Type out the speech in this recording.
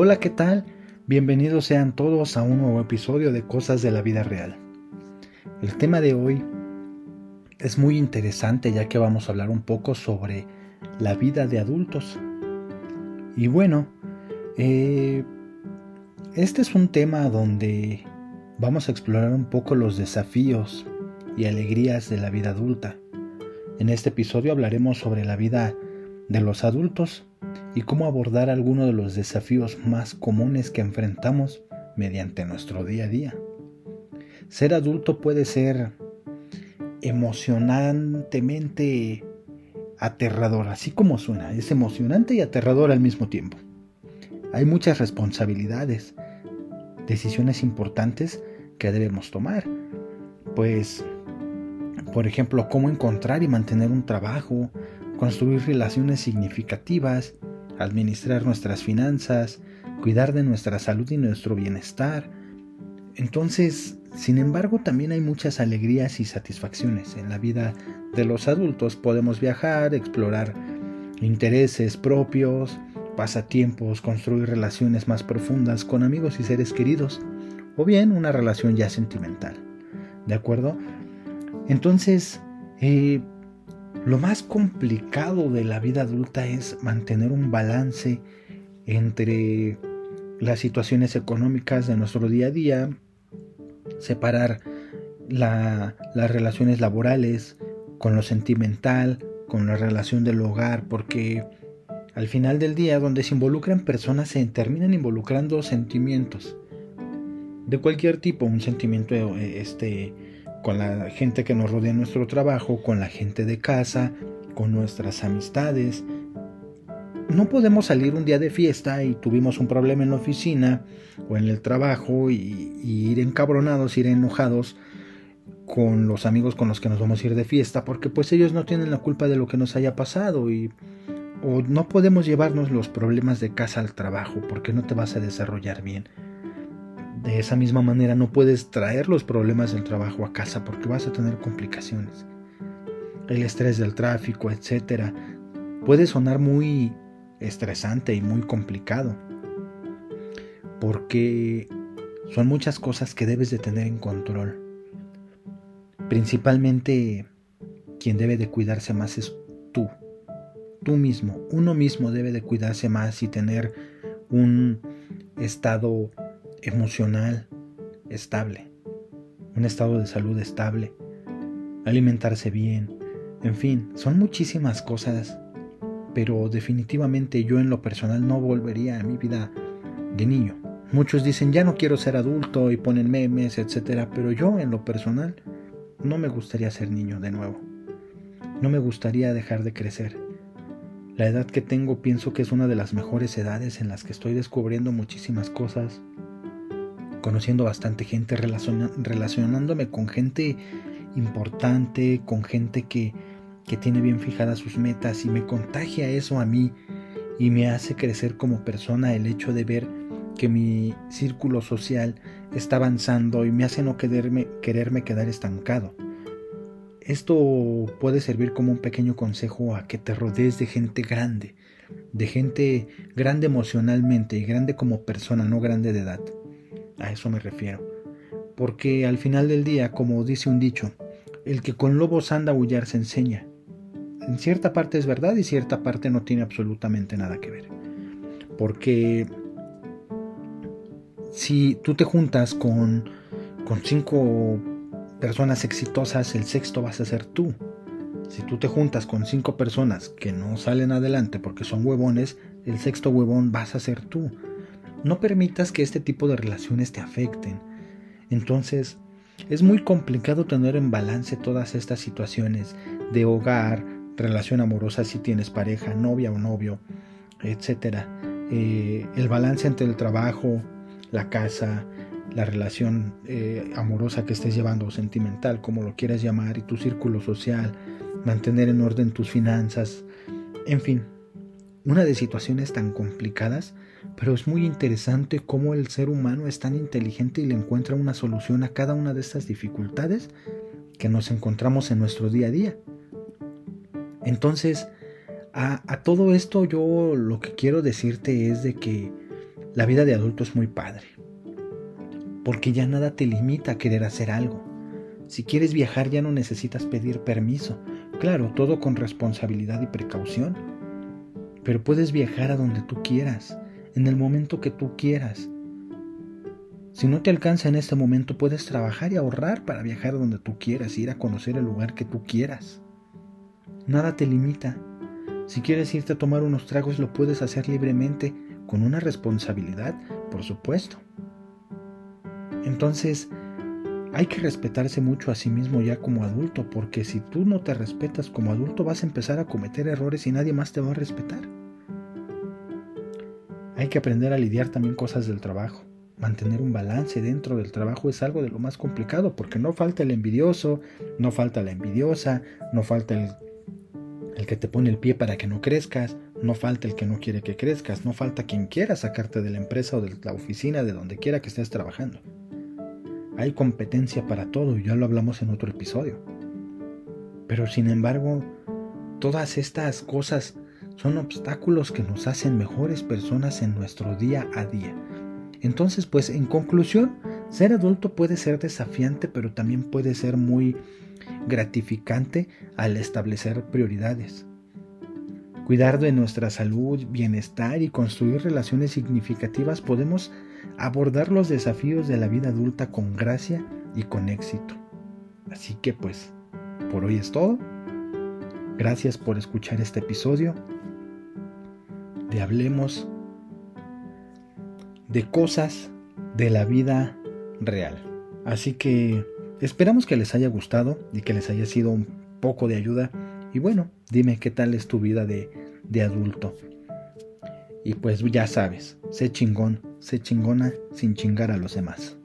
Hola, ¿qué tal? Bienvenidos sean todos a un nuevo episodio de Cosas de la Vida Real. El tema de hoy es muy interesante ya que vamos a hablar un poco sobre la vida de adultos. Y bueno, eh, este es un tema donde vamos a explorar un poco los desafíos y alegrías de la vida adulta. En este episodio hablaremos sobre la vida de los adultos y cómo abordar algunos de los desafíos más comunes que enfrentamos mediante nuestro día a día. Ser adulto puede ser emocionantemente aterrador, así como suena, es emocionante y aterrador al mismo tiempo. Hay muchas responsabilidades, decisiones importantes que debemos tomar, pues, por ejemplo, cómo encontrar y mantener un trabajo, construir relaciones significativas, administrar nuestras finanzas, cuidar de nuestra salud y nuestro bienestar. Entonces, sin embargo, también hay muchas alegrías y satisfacciones. En la vida de los adultos podemos viajar, explorar intereses propios, pasatiempos, construir relaciones más profundas con amigos y seres queridos, o bien una relación ya sentimental. ¿De acuerdo? Entonces, eh, lo más complicado de la vida adulta es mantener un balance entre las situaciones económicas de nuestro día a día, separar las relaciones laborales con lo sentimental, con la relación del hogar, porque al final del día donde se involucran personas se terminan involucrando sentimientos de cualquier tipo, un sentimiento eh, este con la gente que nos rodea en nuestro trabajo, con la gente de casa, con nuestras amistades. No podemos salir un día de fiesta y tuvimos un problema en la oficina o en el trabajo y, ir encabronados, ir enojados con los amigos con los que nos vamos a ir de fiesta, porque pues ellos no tienen la culpa de lo que nos haya pasado y o no podemos llevarnos los problemas de casa al trabajo porque no te vas a desarrollar bien. De esa misma manera no puedes traer los problemas del trabajo a casa porque vas a tener complicaciones. El estrés del tráfico, etc. Puede sonar muy estresante y muy complicado. Porque son muchas cosas que debes de tener en control. Principalmente quien debe de cuidarse más es tú. Tú mismo. Uno mismo debe de cuidarse más y tener un estado emocional estable, un estado de salud estable, alimentarse bien, en fin, son muchísimas cosas, pero definitivamente yo en lo personal no volvería a mi vida de niño. Muchos dicen ya no quiero ser adulto y ponen memes, etcétera, pero yo en lo personal no me gustaría ser niño de nuevo. No me gustaría dejar de crecer. La edad que tengo pienso que es una de las mejores edades en las que estoy descubriendo muchísimas cosas, conociendo bastante gente, relacionándome con gente importante, con gente que, que tiene bien fijadas sus metas y me contagia eso a mí y me hace crecer como persona el hecho de ver que mi círculo social está avanzando y me hace no quererme, quererme quedar estancado. Esto puede servir como un pequeño consejo a que te rodees de gente grande, de gente grande emocionalmente y grande como persona, no grande de edad. A eso me refiero. Porque al final del día, como dice un dicho, el que con lobos anda a aullar se enseña. En cierta parte es verdad y cierta parte no tiene absolutamente nada que ver. Porque si tú te juntas con, con cinco personas exitosas, el sexto vas a ser tú. Si tú te juntas con cinco personas que no salen adelante porque son huevones, el sexto huevón vas a ser tú. No permitas que este tipo de relaciones te afecten. Entonces, es muy complicado tener en balance todas estas situaciones de hogar, relación amorosa si tienes pareja, novia o novio, etc. Eh, el balance entre el trabajo, la casa, la relación eh, amorosa que estés llevando o sentimental, como lo quieras llamar, y tu círculo social, mantener en orden tus finanzas, en fin, una de situaciones tan complicadas pero es muy interesante cómo el ser humano es tan inteligente y le encuentra una solución a cada una de estas dificultades que nos encontramos en nuestro día a día. Entonces, a, todo esto yo lo que quiero decirte es de que La vida de adulto es muy padre, porque ya nada te limita a querer hacer algo. Si quieres viajar ya no necesitas pedir permiso, claro, todo con responsabilidad y precaución, pero puedes viajar a donde tú quieras, en el momento que tú quieras. Si no te alcanza en este momento, puedes trabajar y ahorrar para viajar donde tú quieras, ir a conocer el lugar que tú quieras. Nada te limita. Si quieres irte a tomar unos tragos, lo puedes hacer libremente con una responsabilidad, por supuesto. Entonces, hay que respetarse mucho a sí mismo ya como adulto, porque si tú no te respetas como adulto vas a empezar a cometer errores y nadie más te va a respetar. Hay que aprender a lidiar también cosas del trabajo. Mantener un balance dentro del trabajo es algo de lo más complicado, porque no falta el envidioso, no falta la envidiosa, no falta el, que te pone el pie para que no crezcas, no falta el que no quiere que crezcas, no falta quien quiera sacarte de la empresa o de la oficina, de donde quiera que estés trabajando. Hay competencia para todo, y ya lo hablamos en otro episodio. Pero sin embargo, todas estas cosas son obstáculos que nos hacen mejores personas en nuestro día a día. Entonces, pues en conclusión, ser adulto puede ser desafiante, pero también puede ser muy gratificante al establecer prioridades cuidar de nuestra salud, bienestar y construir relaciones significativas, podemos abordar los desafíos de la vida adulta con gracia y con éxito. Así que pues, por hoy es todo. Gracias por escuchar este episodio de Hablemos de cosas de la vida real. Así que esperamos que les haya gustado y que les haya sido un poco de ayuda. Y bueno, dime qué tal es tu vida de de adulto. Y pues ya sabes, sé chingón, sé chingona sin chingar a los demás.